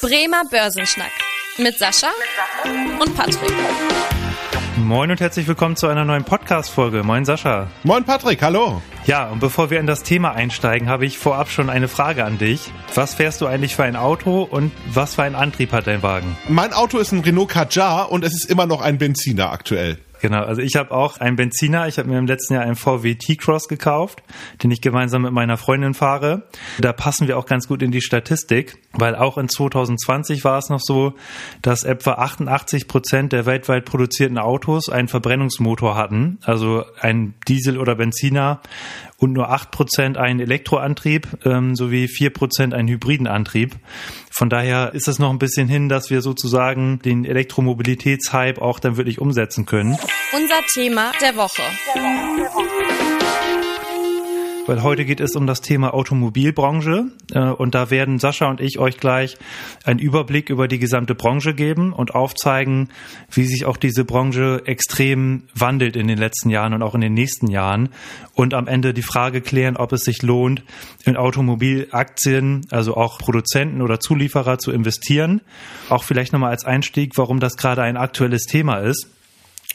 Bremer Börsenschnack mit Sascha und Patrick. Moin und herzlich willkommen zu einer neuen Podcast-Folge. Moin Sascha. Moin Patrick, hallo. Ja, und bevor wir in das Thema einsteigen, habe ich vorab schon eine Frage an dich. Was fährst du eigentlich für ein Auto und was für einen Antrieb hat dein Wagen? Mein Auto ist ein Renault Kadjar und es ist immer noch ein Benziner aktuell. Genau, also ich habe auch einen Benziner. Ich habe mir im letzten Jahr einen VW T-Cross gekauft, den ich gemeinsam mit meiner Freundin fahre. Da passen wir auch ganz gut in die Statistik, weil auch in 2020 war es noch so, dass etwa 88 Prozent der weltweit produzierten Autos einen Verbrennungsmotor hatten, also ein Diesel oder Benziner und nur 8% einen Elektroantrieb ähm, sowie 4% einen hybriden Antrieb. Von daher ist es noch ein bisschen hin, dass wir sozusagen den Elektromobilitätshype auch dann wirklich umsetzen können. Unser Thema der Woche. Der Woche, der Woche weil heute geht es um das Thema Automobilbranche äh, und da werden Sascha und ich euch gleich einen Überblick über die gesamte Branche geben und aufzeigen, wie sich auch diese Branche extrem wandelt in den letzten Jahren und auch in den nächsten Jahren und am Ende die Frage klären, ob es sich lohnt, in Automobilaktien, also auch Produzenten oder Zulieferer zu investieren. Auch vielleicht nochmal als Einstieg, warum das gerade ein aktuelles Thema ist.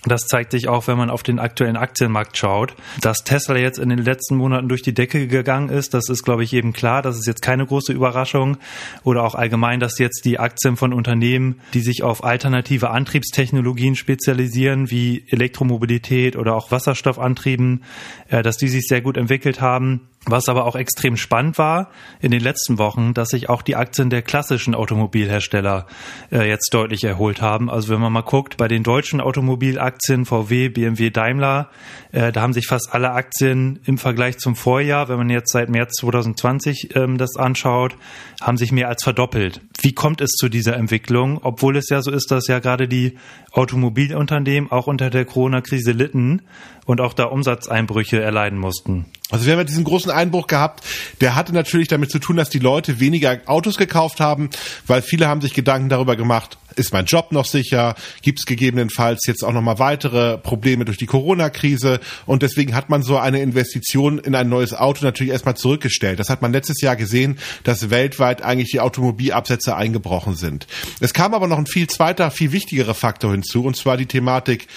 Das zeigt sich auch, wenn man auf den aktuellen Aktienmarkt schaut. Dass Tesla jetzt in den letzten Monaten durch die Decke gegangen ist, das ist, glaube ich, jedem klar. Das ist jetzt keine große Überraschung. Oder auch allgemein, dass jetzt die Aktien von Unternehmen, die sich auf alternative Antriebstechnologien spezialisieren, wie Elektromobilität oder auch Wasserstoffantrieben, äh, dass die sich sehr gut entwickelt haben. Was aber auch extrem spannend war in den letzten Wochen, dass sich auch die Aktien der klassischen Automobilhersteller äh, jetzt deutlich erholt haben. Also wenn man mal guckt, bei den deutschen Automobilaktien VW, BMW, Daimler, äh, da haben sich fast alle Aktien im Vergleich zum Vorjahr, wenn man jetzt seit März 2020 ähm, das anschaut, haben sich mehr als verdoppelt. Wie kommt es zu dieser Entwicklung, obwohl es ja so ist, dass ja gerade die Automobilunternehmen auch unter der Corona-Krise litten und auch da Umsatzeinbrüche erleiden mussten? Also wir haben ja diesen großen Einbruch gehabt, der hatte natürlich damit zu tun, dass die Leute weniger Autos gekauft haben, weil viele haben sich Gedanken darüber gemacht, ist mein Job noch sicher, gibt es gegebenenfalls jetzt auch nochmal weitere Probleme durch die Corona-Krise und deswegen hat man so eine Investition in ein neues Auto natürlich erstmal zurückgestellt. Das hat man letztes Jahr gesehen, dass weltweit eigentlich die Automobilabsätze eingebrochen sind. Es kam aber noch ein viel zweiter, viel wichtigerer Faktor hinzu und zwar die Thematik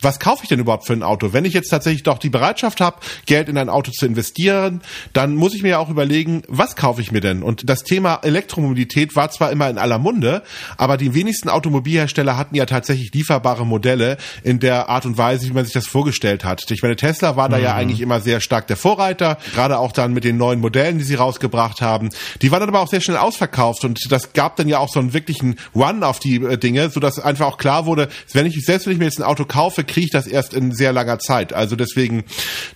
was kaufe ich denn überhaupt für ein Auto? Wenn ich jetzt tatsächlich doch die Bereitschaft habe, Geld in ein Auto zu investieren, dann muss ich mir ja auch überlegen, was kaufe ich mir denn? Und das Thema Elektromobilität war zwar immer in aller Munde, aber die wenigsten Automobilhersteller hatten ja tatsächlich lieferbare Modelle in der Art und Weise, wie man sich das vorgestellt hat. Ich meine, Tesla war da mhm. ja eigentlich immer sehr stark der Vorreiter, gerade auch dann mit den neuen Modellen, die sie rausgebracht haben. Die waren dann aber auch sehr schnell ausverkauft und das gab dann ja auch so einen wirklichen One auf die äh, Dinge, sodass einfach auch klar wurde, wenn ich selbst wenn ich mir jetzt ein Auto kaufe, kriege ich das erst in sehr langer Zeit. Also deswegen,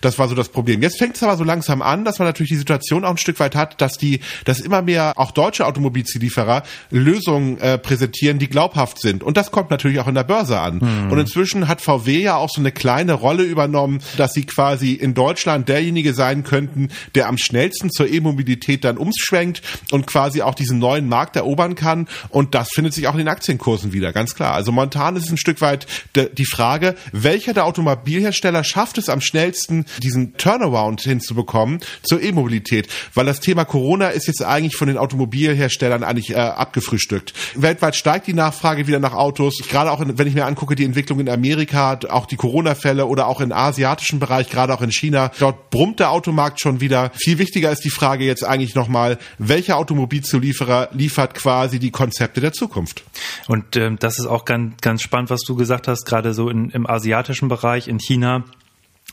das war so das Problem. Jetzt fängt es aber so langsam an, dass man natürlich die Situation auch ein Stück weit hat, dass die, dass immer mehr auch deutsche Automobilzulieferer Lösungen äh, präsentieren, die glaubhaft sind. Und das kommt natürlich auch in der Börse an. Mhm. Und inzwischen hat VW ja auch so eine kleine Rolle übernommen, dass sie quasi in Deutschland derjenige sein könnten, der am schnellsten zur E-Mobilität dann umschwenkt und quasi auch diesen neuen Markt erobern kann. Und das findet sich auch in den Aktienkursen wieder, ganz klar. Also momentan ist es ein Stück weit die Frage, welcher der Automobilhersteller schafft es am schnellsten, diesen Turnaround hinzubekommen zur E-Mobilität? Weil das Thema Corona ist jetzt eigentlich von den Automobilherstellern eigentlich äh, abgefrühstückt. Weltweit steigt die Nachfrage wieder nach Autos. Gerade auch, in, wenn ich mir angucke, die Entwicklung in Amerika, auch die Corona-Fälle oder auch im asiatischen Bereich, gerade auch in China, dort brummt der Automarkt schon wieder. Viel wichtiger ist die Frage jetzt eigentlich nochmal, welcher Automobilzulieferer liefert quasi die Konzepte der Zukunft? Und ähm, das ist auch ganz, ganz spannend, was du gesagt hast, gerade so in, im asiatischen Bereich in China.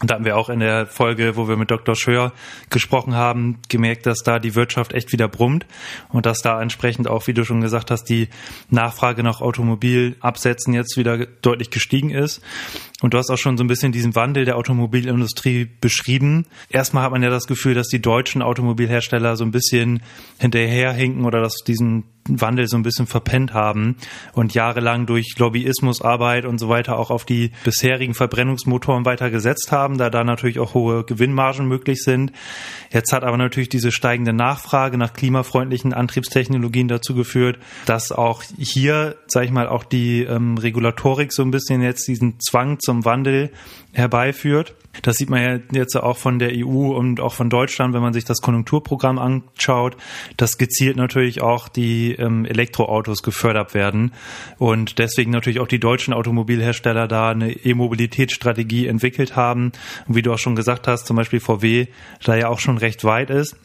Da hatten wir auch in der Folge, wo wir mit Dr. Schör gesprochen haben, gemerkt, dass da die Wirtschaft echt wieder brummt und dass da entsprechend auch, wie du schon gesagt hast, die Nachfrage nach Automobilabsätzen jetzt wieder deutlich gestiegen ist. Und du hast auch schon so ein bisschen diesen Wandel der Automobilindustrie beschrieben. Erstmal hat man ja das Gefühl, dass die deutschen Automobilhersteller so ein bisschen hinterherhinken oder dass diesen Wandel so ein bisschen verpennt haben und jahrelang durch Lobbyismusarbeit und so weiter auch auf die bisherigen Verbrennungsmotoren weiter gesetzt haben, da da natürlich auch hohe Gewinnmargen möglich sind. Jetzt hat aber natürlich diese steigende Nachfrage nach klimafreundlichen Antriebstechnologien dazu geführt, dass auch hier, sage ich mal, auch die ähm, Regulatorik so ein bisschen jetzt diesen Zwang zum Wandel herbeiführt. Das sieht man ja jetzt auch von der EU und auch von Deutschland, wenn man sich das Konjunkturprogramm anschaut, dass gezielt natürlich auch die ähm, Elektroautos gefördert werden und deswegen natürlich auch die deutschen Automobilhersteller da eine E-Mobilitätsstrategie entwickelt haben. Und wie du auch schon gesagt hast, zum Beispiel VW da ja auch schon recht weit ist.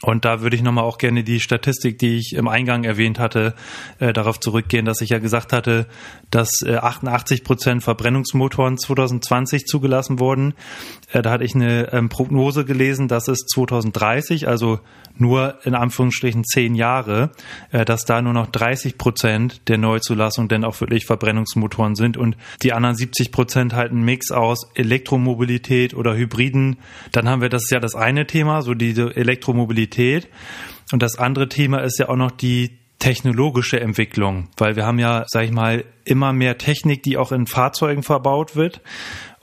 Und da würde ich nochmal auch gerne die Statistik, die ich im Eingang erwähnt hatte, äh, darauf zurückgehen, dass ich ja gesagt hatte, dass äh, 88 Prozent Verbrennungsmotoren 2020 zugelassen wurden. Äh, da hatte ich eine ähm, Prognose gelesen, dass es 2030, also nur in Anführungsstrichen zehn Jahre, äh, dass da nur noch 30 Prozent der Neuzulassung denn auch wirklich Verbrennungsmotoren sind und die anderen 70 Prozent halt ein Mix aus Elektromobilität oder Hybriden. Dann haben wir, das ja das eine Thema, so diese Elektromobilität. Und das andere Thema ist ja auch noch die technologische Entwicklung, weil wir haben ja, sag ich mal, immer mehr Technik, die auch in Fahrzeugen verbaut wird.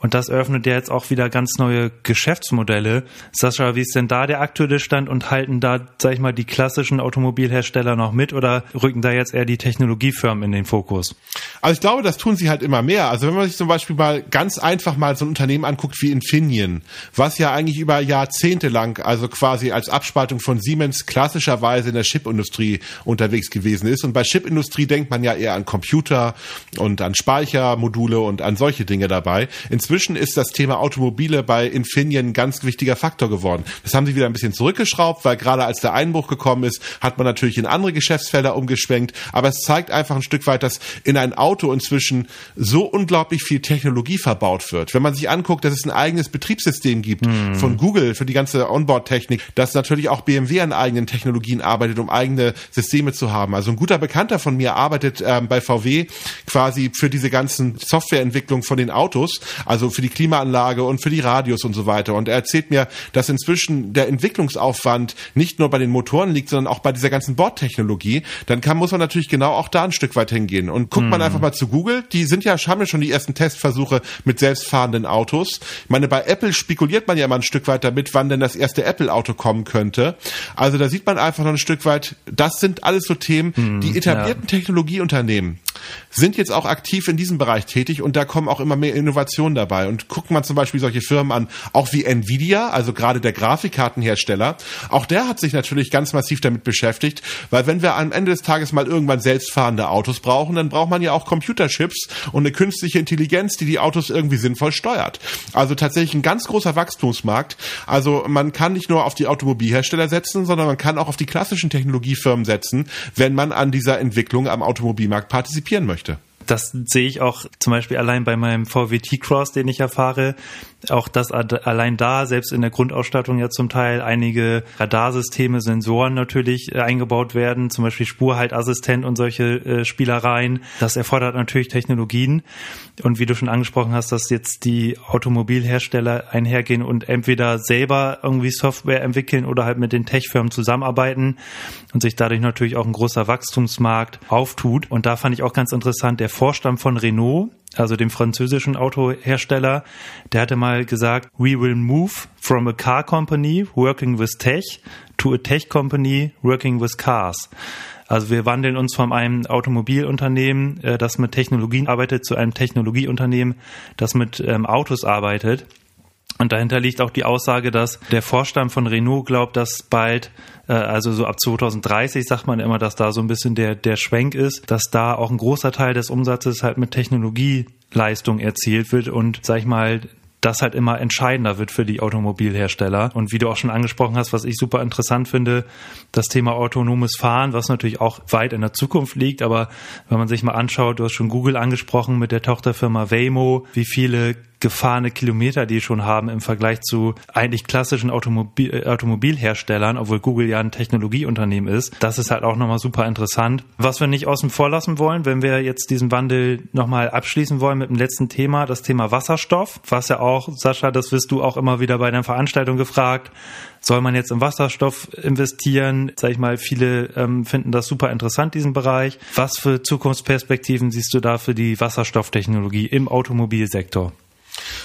Und das eröffnet ja jetzt auch wieder ganz neue Geschäftsmodelle. Sascha, wie ist denn da der aktuelle Stand und halten da, sag ich mal, die klassischen Automobilhersteller noch mit oder rücken da jetzt eher die Technologiefirmen in den Fokus? Also ich glaube, das tun sie halt immer mehr. Also wenn man sich zum Beispiel mal ganz einfach mal so ein Unternehmen anguckt wie Infineon, was ja eigentlich über Jahrzehnte lang, also quasi als Abspaltung von Siemens klassischerweise in der Chipindustrie unterwegs gewesen ist. Und bei Chipindustrie denkt man ja eher an Computer und an Speichermodule und an solche Dinge dabei. Inzwischen inzwischen ist das Thema Automobile bei Infineon ein ganz wichtiger Faktor geworden. Das haben sie wieder ein bisschen zurückgeschraubt, weil gerade als der Einbruch gekommen ist, hat man natürlich in andere Geschäftsfelder umgeschwenkt. Aber es zeigt einfach ein Stück weit, dass in ein Auto inzwischen so unglaublich viel Technologie verbaut wird. Wenn man sich anguckt, dass es ein eigenes Betriebssystem gibt hm. von Google für die ganze Onboard-Technik, dass natürlich auch BMW an eigenen Technologien arbeitet, um eigene Systeme zu haben. Also ein guter Bekannter von mir arbeitet ähm, bei VW quasi für diese ganzen Softwareentwicklung von den Autos. Also also für die Klimaanlage und für die Radios und so weiter. Und er erzählt mir, dass inzwischen der Entwicklungsaufwand nicht nur bei den Motoren liegt, sondern auch bei dieser ganzen Bordtechnologie. Dann kann, muss man natürlich genau auch da ein Stück weit hingehen. Und guckt hm. man einfach mal zu Google, die sind ja, haben ja schon die ersten Testversuche mit selbstfahrenden Autos. Ich meine, bei Apple spekuliert man ja immer ein Stück weit damit, wann denn das erste Apple-Auto kommen könnte. Also da sieht man einfach noch ein Stück weit, das sind alles so Themen, hm, die etablierten ja. Technologieunternehmen sind jetzt auch aktiv in diesem Bereich tätig und da kommen auch immer mehr Innovationen dabei. Und guckt man zum Beispiel solche Firmen an, auch wie Nvidia, also gerade der Grafikkartenhersteller, auch der hat sich natürlich ganz massiv damit beschäftigt, weil wenn wir am Ende des Tages mal irgendwann selbstfahrende Autos brauchen, dann braucht man ja auch Computerchips und eine künstliche Intelligenz, die die Autos irgendwie sinnvoll steuert. Also tatsächlich ein ganz großer Wachstumsmarkt. Also man kann nicht nur auf die Automobilhersteller setzen, sondern man kann auch auf die klassischen Technologiefirmen setzen, wenn man an dieser Entwicklung am Automobilmarkt partizipieren möchte. Das sehe ich auch zum Beispiel allein bei meinem VW T-Cross, den ich erfahre auch dass allein da, selbst in der Grundausstattung ja zum Teil einige Radarsysteme, Sensoren natürlich äh, eingebaut werden, zum Beispiel Spurhaltassistent und solche äh, Spielereien. Das erfordert natürlich Technologien. Und wie du schon angesprochen hast, dass jetzt die Automobilhersteller einhergehen und entweder selber irgendwie Software entwickeln oder halt mit den Tech-Firmen zusammenarbeiten und sich dadurch natürlich auch ein großer Wachstumsmarkt auftut. Und da fand ich auch ganz interessant, der Vorstand von Renault, also dem französischen Autohersteller, der hatte mal gesagt, we will move from a car company working with tech to a tech company working with cars. Also wir wandeln uns von einem Automobilunternehmen, äh, das mit Technologien arbeitet, zu einem Technologieunternehmen, das mit ähm, Autos arbeitet. Und dahinter liegt auch die Aussage, dass der Vorstand von Renault glaubt, dass bald, also so ab 2030 sagt man immer, dass da so ein bisschen der, der Schwenk ist, dass da auch ein großer Teil des Umsatzes halt mit Technologieleistung erzielt wird und, sag ich mal, das halt immer entscheidender wird für die Automobilhersteller. Und wie du auch schon angesprochen hast, was ich super interessant finde, das Thema autonomes Fahren, was natürlich auch weit in der Zukunft liegt. Aber wenn man sich mal anschaut, du hast schon Google angesprochen mit der Tochterfirma Waymo, wie viele gefahrene Kilometer die schon haben im Vergleich zu eigentlich klassischen Automobil, äh, Automobilherstellern, obwohl Google ja ein Technologieunternehmen ist. Das ist halt auch nochmal super interessant. Was wir nicht außen vor lassen wollen, wenn wir jetzt diesen Wandel nochmal abschließen wollen mit dem letzten Thema, das Thema Wasserstoff, was ja auch, Sascha, das wirst du auch immer wieder bei deiner Veranstaltung gefragt, soll man jetzt in Wasserstoff investieren? Sag ich mal, viele ähm, finden das super interessant, diesen Bereich. Was für Zukunftsperspektiven siehst du da für die Wasserstofftechnologie im Automobilsektor?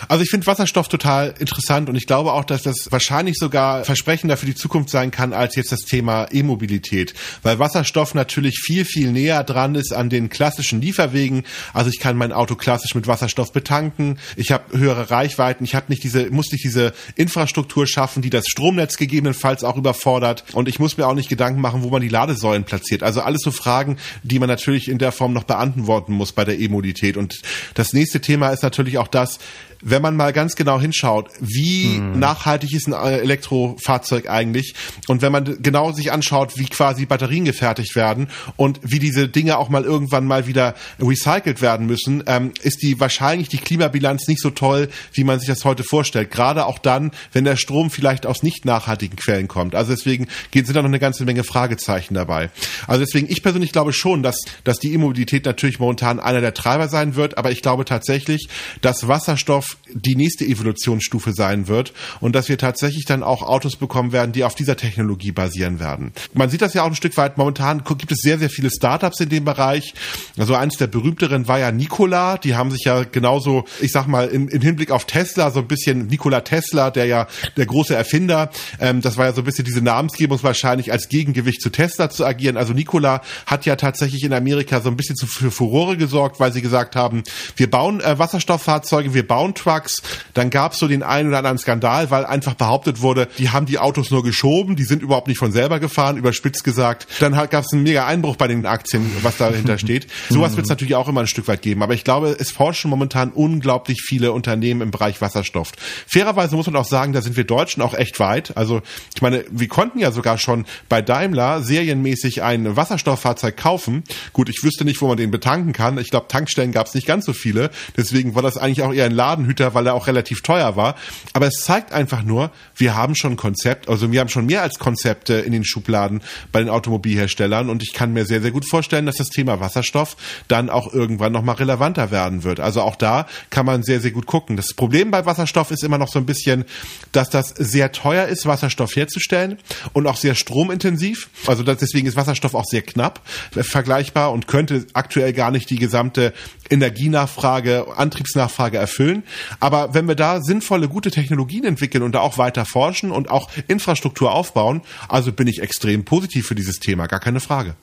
Also ich finde Wasserstoff total interessant und ich glaube auch, dass das wahrscheinlich sogar versprechender für die Zukunft sein kann als jetzt das Thema E-Mobilität, weil Wasserstoff natürlich viel, viel näher dran ist an den klassischen Lieferwegen. Also ich kann mein Auto klassisch mit Wasserstoff betanken, ich habe höhere Reichweiten, ich habe nicht diese, muss nicht diese Infrastruktur schaffen, die das Stromnetz gegebenenfalls auch überfordert und ich muss mir auch nicht Gedanken machen, wo man die Ladesäulen platziert. Also alles so Fragen, die man natürlich in der Form noch beantworten muss bei der E-Mobilität. Und das nächste Thema ist natürlich auch das, wenn man mal ganz genau hinschaut, wie hm. nachhaltig ist ein äh, Elektrofahrzeug eigentlich und wenn man genau sich anschaut, wie quasi Batterien gefertigt werden und wie diese Dinge auch mal irgendwann mal wieder recycelt werden müssen, ähm, ist die wahrscheinlich die Klimabilanz nicht so toll, wie man sich das heute vorstellt. Gerade auch dann, wenn der Strom vielleicht aus nicht nachhaltigen Quellen kommt. Also deswegen sind da noch eine ganze Menge Fragezeichen dabei. Also deswegen, ich persönlich glaube schon, dass, dass die E-Mobilität natürlich momentan einer der Treiber sein wird, aber ich glaube tatsächlich, dass Wasserstoff die nächste Evolutionsstufe sein wird und dass wir tatsächlich dann auch Autos bekommen werden, die auf dieser Technologie basieren werden. Man sieht das ja auch ein Stück weit. Momentan gibt es sehr, sehr viele Startups in dem Bereich. Also eines der berühmteren war ja Nikola. Die haben sich ja genauso, ich sag mal, im, im Hinblick auf Tesla so ein bisschen Nikola Tesla, der ja der große Erfinder, ähm, das war ja so ein bisschen diese Namensgebung wahrscheinlich als Gegengewicht zu Tesla zu agieren. Also Nikola hat ja tatsächlich in Amerika so ein bisschen für Furore gesorgt, weil sie gesagt haben, wir bauen äh, Wasserstofffahrzeuge, wir bauen Trucks. Dann gab es so den einen oder anderen Skandal, weil einfach behauptet wurde, die haben die Autos nur geschoben, die sind überhaupt nicht von selber gefahren, überspitzt gesagt. Dann gab es einen mega Einbruch bei den Aktien, was dahinter steht. Sowas wird es natürlich auch immer ein Stück weit geben. Aber ich glaube, es forschen momentan unglaublich viele Unternehmen im Bereich Wasserstoff. Fairerweise muss man auch sagen, da sind wir Deutschen auch echt weit. Also ich meine, wir konnten ja sogar schon bei Daimler serienmäßig ein Wasserstofffahrzeug kaufen. Gut, ich wüsste nicht, wo man den betanken kann. Ich glaube, Tankstellen gab es nicht ganz so viele. Deswegen war das eigentlich auch eher ein Ladenhüter Computer, weil er auch relativ teuer war. Aber es zeigt einfach nur, wir haben schon Konzept, also wir haben schon mehr als Konzepte in den Schubladen bei den Automobilherstellern und ich kann mir sehr, sehr gut vorstellen, dass das Thema Wasserstoff dann auch irgendwann nochmal relevanter werden wird. Also auch da kann man sehr, sehr gut gucken. Das Problem bei Wasserstoff ist immer noch so ein bisschen, dass das sehr teuer ist, Wasserstoff herzustellen und auch sehr stromintensiv. Also deswegen ist Wasserstoff auch sehr knapp vergleichbar und könnte aktuell gar nicht die gesamte Energienachfrage, Antriebsnachfrage erfüllen. Aber wenn wir da sinnvolle, gute Technologien entwickeln und da auch weiter forschen und auch Infrastruktur aufbauen, also bin ich extrem positiv für dieses Thema, gar keine Frage.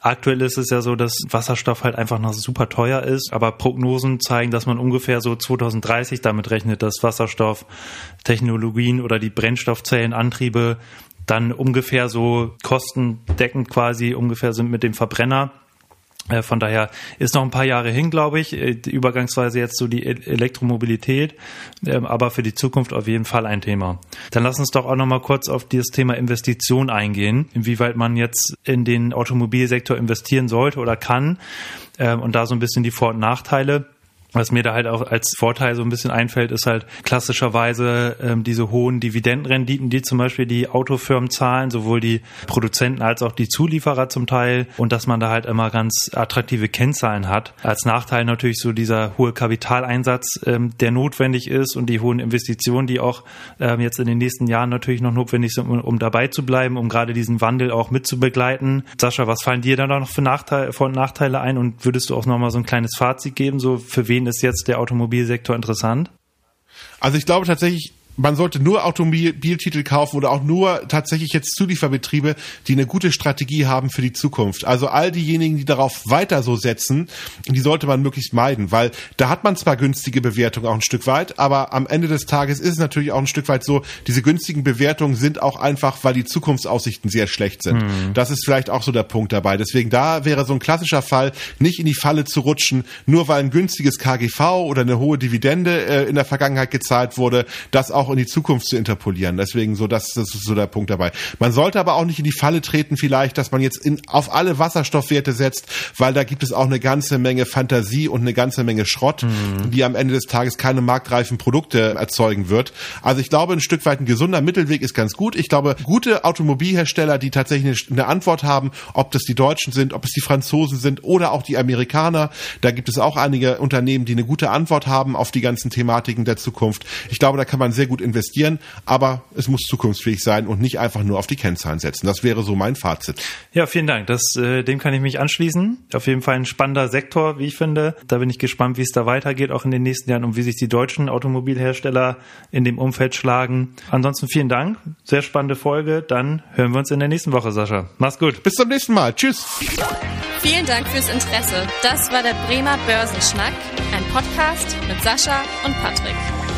Aktuell ist es ja so, dass Wasserstoff halt einfach noch super teuer ist, aber Prognosen zeigen, dass man ungefähr so 2030 damit rechnet, dass Wasserstofftechnologien oder die Brennstoffzellenantriebe dann ungefähr so kostendeckend quasi ungefähr sind mit dem Verbrenner von daher ist noch ein paar Jahre hin, glaube ich. Äh, Übergangsweise jetzt so die e- Elektromobilität, ähm, aber für die Zukunft auf jeden Fall ein Thema. Dann lass uns doch auch noch mal kurz auf das Thema Investition eingehen, inwieweit man jetzt in den Automobilsektor investieren sollte oder kann ähm, und da so ein bisschen die Vor- und Nachteile. Was mir da halt auch als Vorteil so ein bisschen einfällt, ist halt klassischerweise ähm, diese hohen Dividendenrenditen, die zum Beispiel die Autofirmen zahlen, sowohl die Produzenten als auch die Zulieferer zum Teil und dass man da halt immer ganz attraktive Kennzahlen hat. Als Nachteil natürlich so dieser hohe Kapitaleinsatz, ähm, der notwendig ist und die hohen Investitionen, die auch ähm, jetzt in den nächsten Jahren natürlich noch notwendig sind, um, um dabei zu bleiben, um gerade diesen Wandel auch mitzubegleiten. Sascha, was fallen dir da noch für Nachteile, und Nachteile ein und würdest du auch nochmal so ein kleines Fazit geben, so für wen ist jetzt der Automobilsektor interessant? Also ich glaube tatsächlich, man sollte nur Automobiltitel kaufen oder auch nur tatsächlich jetzt Zulieferbetriebe, die eine gute Strategie haben für die Zukunft. Also all diejenigen, die darauf weiter so setzen, die sollte man möglichst meiden, weil da hat man zwar günstige Bewertungen auch ein Stück weit, aber am Ende des Tages ist es natürlich auch ein Stück weit so, diese günstigen Bewertungen sind auch einfach, weil die Zukunftsaussichten sehr schlecht sind. Mhm. Das ist vielleicht auch so der Punkt dabei. Deswegen da wäre so ein klassischer Fall, nicht in die Falle zu rutschen, nur weil ein günstiges KGV oder eine hohe Dividende äh, in der Vergangenheit gezahlt wurde, das auch auch in die Zukunft zu interpolieren. Deswegen so, das, das ist so der Punkt dabei. Man sollte aber auch nicht in die Falle treten, vielleicht, dass man jetzt in, auf alle Wasserstoffwerte setzt, weil da gibt es auch eine ganze Menge Fantasie und eine ganze Menge Schrott, mhm. die am Ende des Tages keine marktreifen Produkte erzeugen wird. Also ich glaube, ein Stück weit ein gesunder Mittelweg ist ganz gut. Ich glaube, gute Automobilhersteller, die tatsächlich eine Antwort haben, ob das die Deutschen sind, ob es die Franzosen sind oder auch die Amerikaner, da gibt es auch einige Unternehmen, die eine gute Antwort haben auf die ganzen Thematiken der Zukunft. Ich glaube, da kann man sehr gut gut investieren, aber es muss zukunftsfähig sein und nicht einfach nur auf die Kennzahlen setzen. Das wäre so mein Fazit. Ja, vielen Dank. Das, äh, dem kann ich mich anschließen. Auf jeden Fall ein spannender Sektor, wie ich finde. Da bin ich gespannt, wie es da weitergeht, auch in den nächsten Jahren und wie sich die deutschen Automobilhersteller in dem Umfeld schlagen. Ansonsten vielen Dank. Sehr spannende Folge. Dann hören wir uns in der nächsten Woche, Sascha. Mach's gut. Bis zum nächsten Mal. Tschüss. Vielen Dank fürs Interesse. Das war der Bremer Börsenschnack, ein Podcast mit Sascha und Patrick.